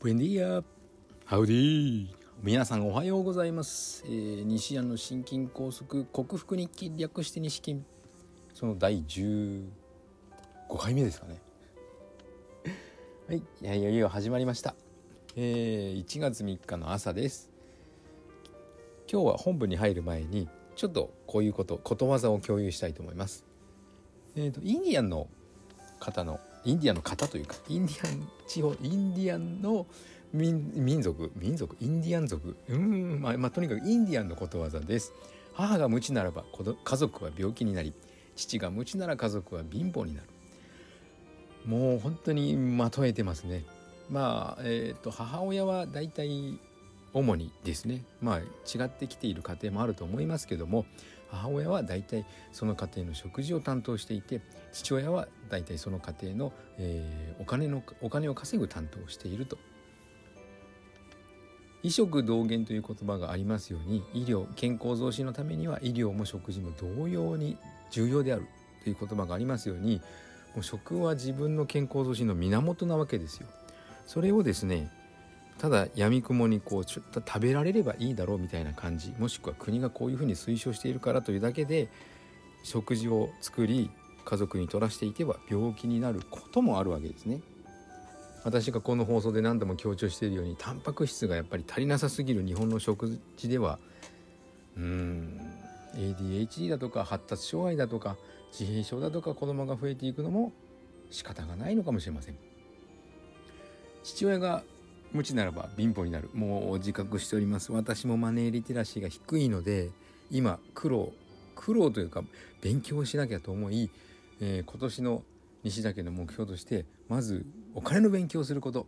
ブレンディアハウディ皆さんおはようございます、えー、西安の心筋梗塞克服日記略して西筋その第15回目ですかね。はいいやいよいよ始まりました、えー、1月3日の朝です。今日は本文に入る前にちょっとこういうことことわざを共有したいと思います。えっ、ー、とインディアンの方のインディアンの方というかインディアン地方インディアンの民族民族インディアン族。うんまあ、まあ、とにかくインディアンのことわざです。母が無知ならば家族は病気になり父が無知なら家族は貧乏になる。もう本当にまとえてますね。まあえっ、ー、と母親はだいたい主にですね。まあ違ってきている家庭もあると思いますけども母親は大体その家庭の食事を担当していて父親は大体その家庭の、えー、お金のお金を稼ぐ担当をしていると。医食同源という言葉がありますように医療健康増進のためには医療も食事も同様に重要であるという言葉がありますようにもう食は自分の健康増進の源なわけですよ。それをですねただやみくもにこうちょっと食べられればいいだろうみたいな感じもしくは国がこういうふうに推奨しているからというだけで食事を作り家族に取らしていては病気になることもあるわけですね。私がこの放送で何度も強調しているようにタンパク質がやっぱり足りなさすぎる日本の食事ではうん ADHD だとか発達障害だとか自閉症だとか子供が増えていくのも仕方がないのかもしれません。父親が無知ならば貧乏になる。もう自覚しております。私もマネーリテラシーが低いので今苦労苦労というか勉強しなきゃと思い、えー、今年の西田家の目標としてまずお金の勉強をすること。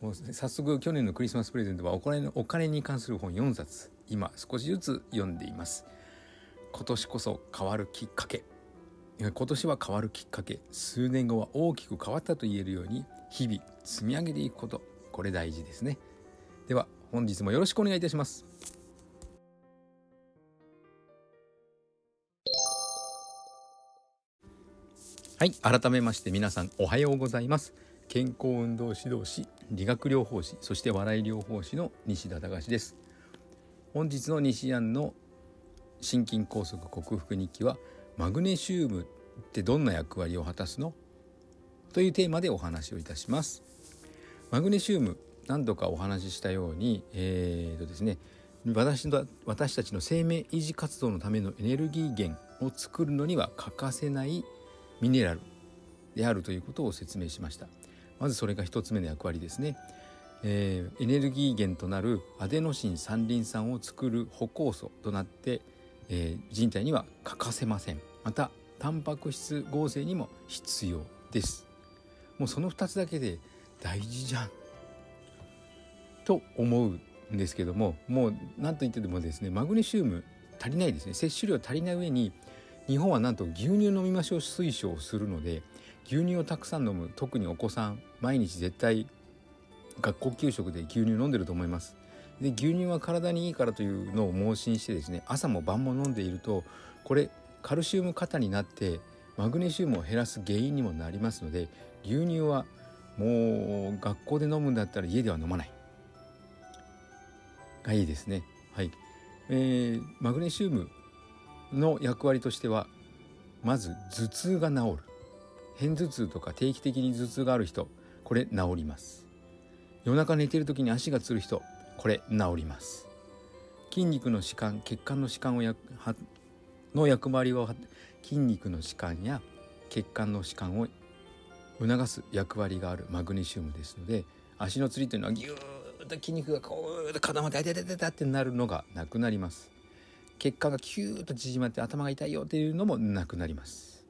もう早速去年のクリスマスプレゼントはお金のお金に関する本4冊。今少しずつ読んでいます。今年こそ変わるきっかけ。今年は変わるきっかけ。数年後は大きく変わったと言えるように日々積み上げていくこと。これ大事ですね。では本日もよろしくお願いいたします。はい改めまして皆さんおはようございます。健康運動指導士理学療法士そして笑い療法士の西田隆です。本日の西安の心筋梗塞克服日記はマグネシウムってどんな役割を果たすの？というテーマでお話をいたします。マグネシウム何度かお話ししたようにえーとですね私の私たちの生命維持活動のためのエネルギー源を作るのには欠かせないミネラルであるということを説明しました。まずそれが一つ目の役割ですね、えー、エネルギー源となるアデノシン三リン酸を作る歩酵素となってえー、人体には欠かせません。またタンパク質合成にも必要です。もうその2つだけで大事じゃん。と思うんですけどももう何と言ってでもですねマグネシウム足りないですね。摂取量足りない上に日本はなんと牛乳飲みましょう推奨するので牛乳をたくさん飲む特にお子さん毎日絶対学校給食で牛乳飲んでると思います。で牛乳は体にいいからというのを盲信してですね朝も晩も飲んでいるとこれカルシウム過多になってマグネシウムを減らす原因にもなりますので牛乳はもう学校で飲むんだったら家では飲まない。がいいですね。はい、えー、マグネシウムの役割としてはまず頭痛が治る。片頭痛とか定期的に頭痛がある人これ治ります。夜中寝てる時に足がつる人これ治ります。筋肉の弛緩血管の弛緩をやの役割を筋肉の弛緩や血管の弛緩を促す役割があるマグネシウムですので足のつりというのはギューッと筋肉がこう固まってあててててってなるのがなくなります。血管がキューッと縮まって頭が痛いよっていうのもなくなります。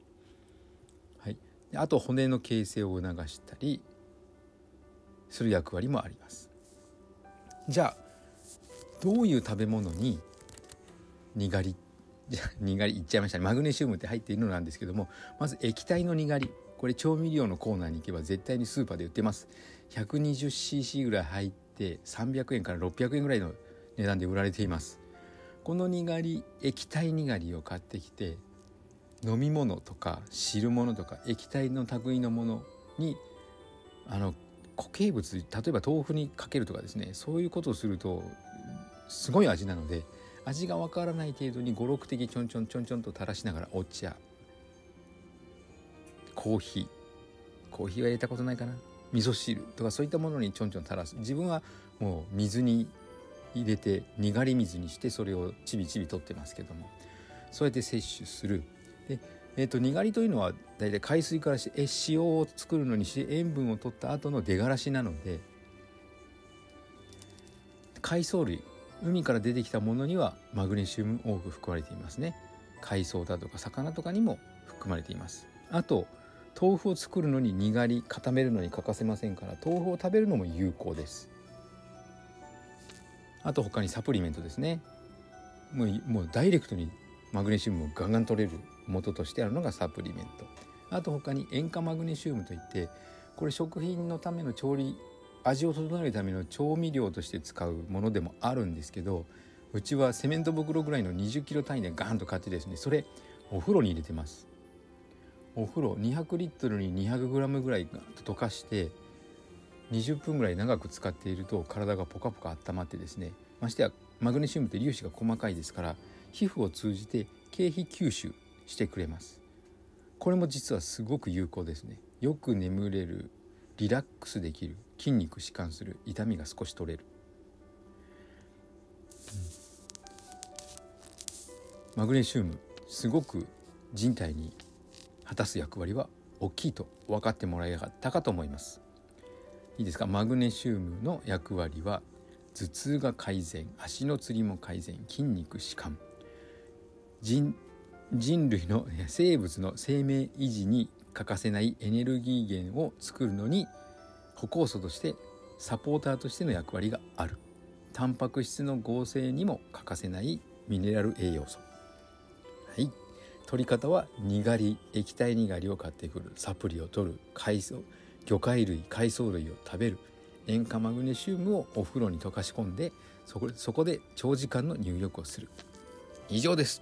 はい。あと骨の形成を促したりする役割もあります。じゃあどういう食べ物ににがりにがりいっちゃいましたね。マグネシウムって入っているのなんですけどもまず液体のにがり。これ調味料のコーナーに行けば絶対にスーパーで売ってます。120cc ぐらい入って300円から600円ぐらいの値段で売られています。このにがり液体にがりを買ってきて飲み物とか汁物とか液体の類のものにあの固形物例えば豆腐にかけるとかですねそういうことをするとすごい味なので味がわからない程度に56滴ちょんちょんちょんちょんと垂らしながらお茶コーヒー。コーヒーは入れたことないかな。味噌汁とかそういったものにちょんちょん垂らす。自分はもう水に入れてにがり水にしてそれをちびちび取ってますけども。そうやって摂取する。で、えーと、にがりというのは大体海水からし塩を作るのにし塩分を取った後の出がらしなので海藻類海から出てきたものにはマグネシウム多く含まれていますね。海藻だとか魚とかにも含まれています。あと豆腐を作るのににがり固めるのに欠かせませんから豆腐を食べるのも有効です。あと他にサプリメントですね。もうもうダイレクトにマグネシウムをガンガン取れる元としてあるのがサプリメント。あと他に塩化マグネシウムといってこれ食品のための調理味を整えるための調味料として使うものでもあるんですけどうちはセメント袋ぐらいの20キロ単位でガンと買ってですねそれお風呂に入れてます。お風呂200リットルに200グラムぐらい溶かして20分ぐらい長く使っていると体がポカポカ温まってですねましてやマグネシウムって粒子が細かいですから皮膚を通じて経皮吸収してくれます。これも実はすごく有効ですね。よく眠れるリラックスできる筋肉弛緩する痛みが少し取れる、うん、マグネシウムすごく人体に果たす役割は大きいと分かってもらえたかと思います。いいですか？マグネシウムの役割は頭痛が改善足のつりも改善筋肉弛緩。人人類の生物の生命維持に欠かせないエネルギー源を作るのに歩行素としてサポーターとしての役割がある。タンパク質の合成にも欠かせないミネラル栄養素。取り方はにがり液体にがりを買ってくる。サプリを取る。海藻。魚介類。海藻類を食べる。塩化マグネシウムをお風呂に溶かし込んでそこそこで長時間の入浴をする。以上です。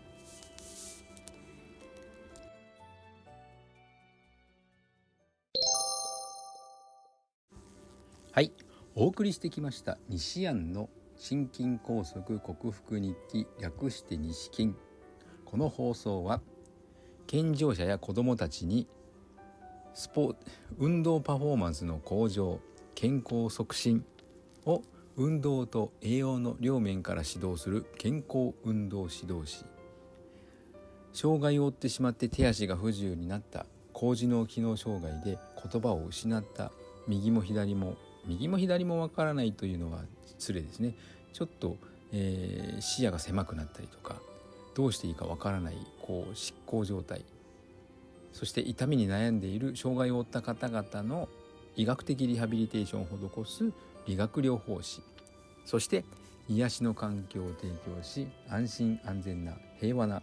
はい。お送りしてきました。西安の心筋梗塞克服日記略して西筋この放送は健常者や子どもたちにスポ運動パフォーマンスの向上健康促進。を運動と栄養の両面から指導する健康運動指導士。障害を負ってしまって手足が不自由になった高次脳機能障害で言葉を失った右も左も右も左もわからないというのは失礼ですね。ちょっと、えー、視野が狭くなったりとか。どうしていいかわからないこう執行状態。そして痛みに悩んでいる障害を負った方々の医学的リハビリテーションを施す理学療法士。そして癒しの環境を提供し安心安全な平和な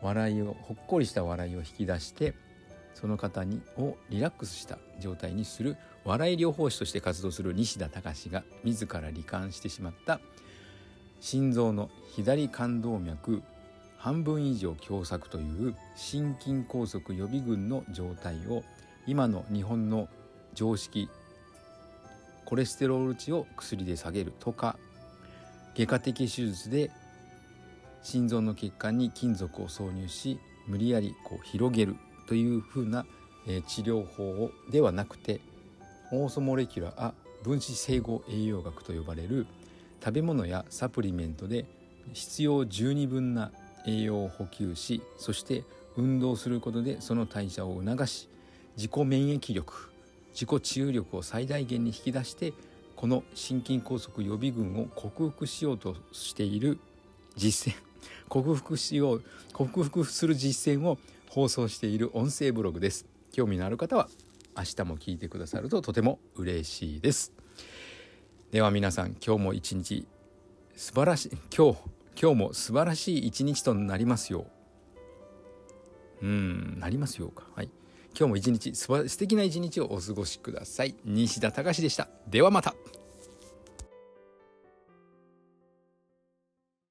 笑いをほっこりした笑いを引き出してその方にをリラックスした状態にする笑い療法士として活動する西田隆が自ら罹患してしまった。心臓の左冠動脈半分以上狭窄という心筋梗塞予備軍の状態を今の日本の常識コレステロール値を薬で下げるとか外科的手術で心臓の血管に金属を挿入し無理やりこう広げるというふうな、治療法をではなくてオーソモレキュラー分子整合栄養学と呼ばれる食べ物やサプリメントで必要十二分な栄養を補給しそして運動することでその代謝を促し自己免疫力自己治癒力を最大限に引き出してこの心筋梗塞予備軍を克服しようとしている実践克服しよう克服する実践を放送している音声ブログです。興味のある方は明日も聞いてくださるととても嬉しいです。では皆さん今日も一日素晴らしい今日今日も素晴らしい一日となりますよう。うんなりますよか。はい。今日も一日素敵な一日をお過ごしください。西田隆でした。ではまた。